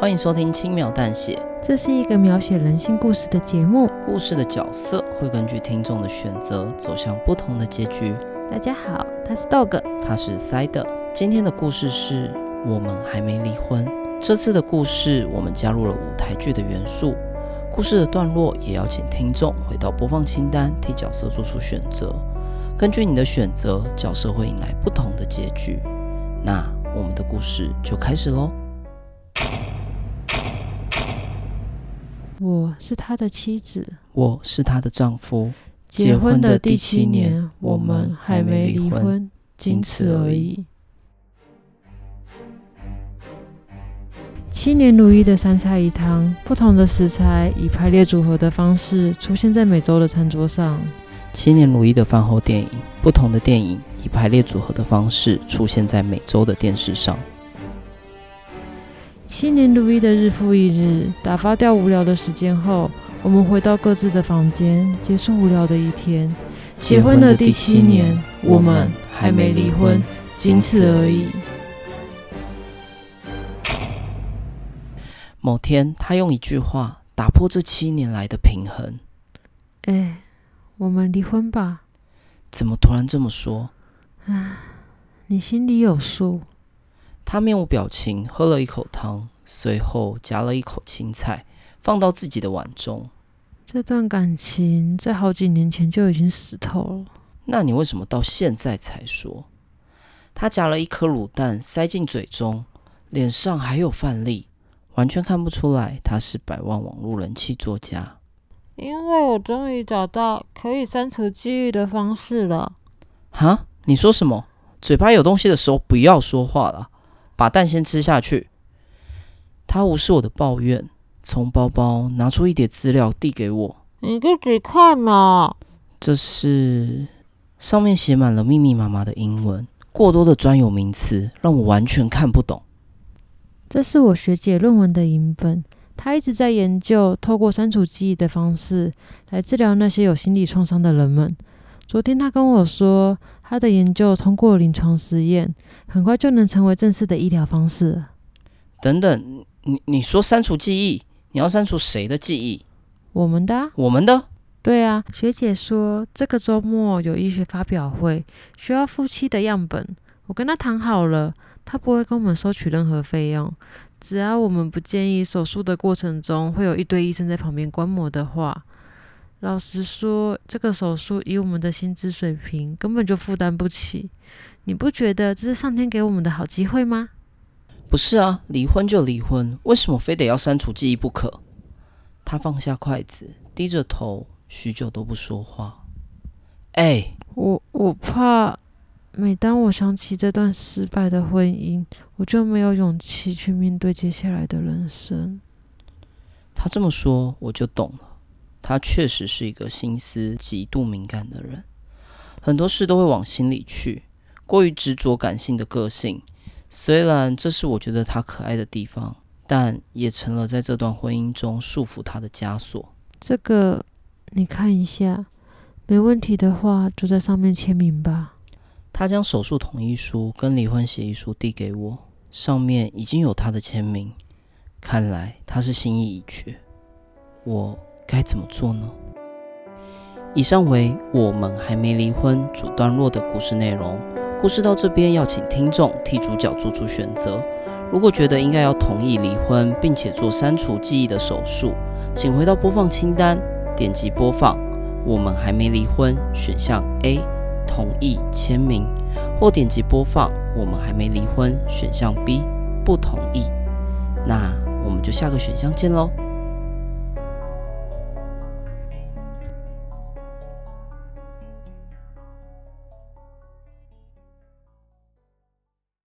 欢迎收听轻描淡写，这是一个描写人性故事的节目。故事的角色会根据听众的选择走向不同的结局。大家好，他是 Dog，他是 Side。今天的故事是我们还没离婚。这次的故事我们加入了舞台剧的元素，故事的段落也邀请听众回到播放清单，替角色做出选择。根据你的选择，角色会迎来不同的结局。那我们的故事就开始喽。我是他的妻子，我是他的丈夫。结婚的第七年，我们还没离婚，仅此而已。七年如一的三菜一汤，不同的食材以排列组合的方式出现在每周的餐桌上。七年如一的饭后电影，不同的电影以排列组合的方式出现在每周的电视上。七年如一的日复一日，打发掉无聊的时间后，我们回到各自的房间，结束无聊的一天。结婚的第七年，我们还没离婚，仅此而已。某天，他用一句话打破这七年来的平衡：“哎，我们离婚吧。”怎么突然这么说？啊，你心里有数。他面无表情，喝了一口汤，随后夹了一口青菜，放到自己的碗中。这段感情在好几年前就已经死透了。那你为什么到现在才说？他夹了一颗卤蛋塞进嘴中，脸上还有饭粒，完全看不出来他是百万网络人气作家。因为我终于找到可以删除记忆的方式了。哈？你说什么？嘴巴有东西的时候不要说话了。把蛋先吃下去。他无视我的抱怨，从包包拿出一叠资料递给我。你自己看呐。这是上面写满了密密麻麻的英文，过多的专有名词让我完全看不懂。这是我学姐论文的影本，她一直在研究透过删除记忆的方式来治疗那些有心理创伤的人们。昨天她跟我说。他的研究通过临床实验，很快就能成为正式的医疗方式。等等，你你说删除记忆，你要删除谁的记忆？我们的。我们的？对啊，学姐说这个周末有医学发表会，需要夫妻的样本。我跟他谈好了，他不会跟我们收取任何费用，只要我们不建议手术的过程中会有一堆医生在旁边观摩的话。老实说，这个手术以我们的薪资水平根本就负担不起。你不觉得这是上天给我们的好机会吗？不是啊，离婚就离婚，为什么非得要删除记忆不可？他放下筷子，低着头，许久都不说话。哎，我我怕，每当我想起这段失败的婚姻，我就没有勇气去面对接下来的人生。他这么说，我就懂了。他确实是一个心思极度敏感的人，很多事都会往心里去。过于执着感性的个性，虽然这是我觉得他可爱的地方，但也成了在这段婚姻中束缚他的枷锁。这个你看一下，没问题的话就在上面签名吧。他将手术同意书跟离婚协议书递给我，上面已经有他的签名，看来他是心意已决。我。该怎么做呢？以上为我们还没离婚主段落的故事内容。故事到这边要请听众替主角做出选择。如果觉得应该要同意离婚，并且做删除记忆的手术，请回到播放清单，点击播放。我们还没离婚，选项 A 同意签名，或点击播放。我们还没离婚，选项 B 不同意。那我们就下个选项见喽。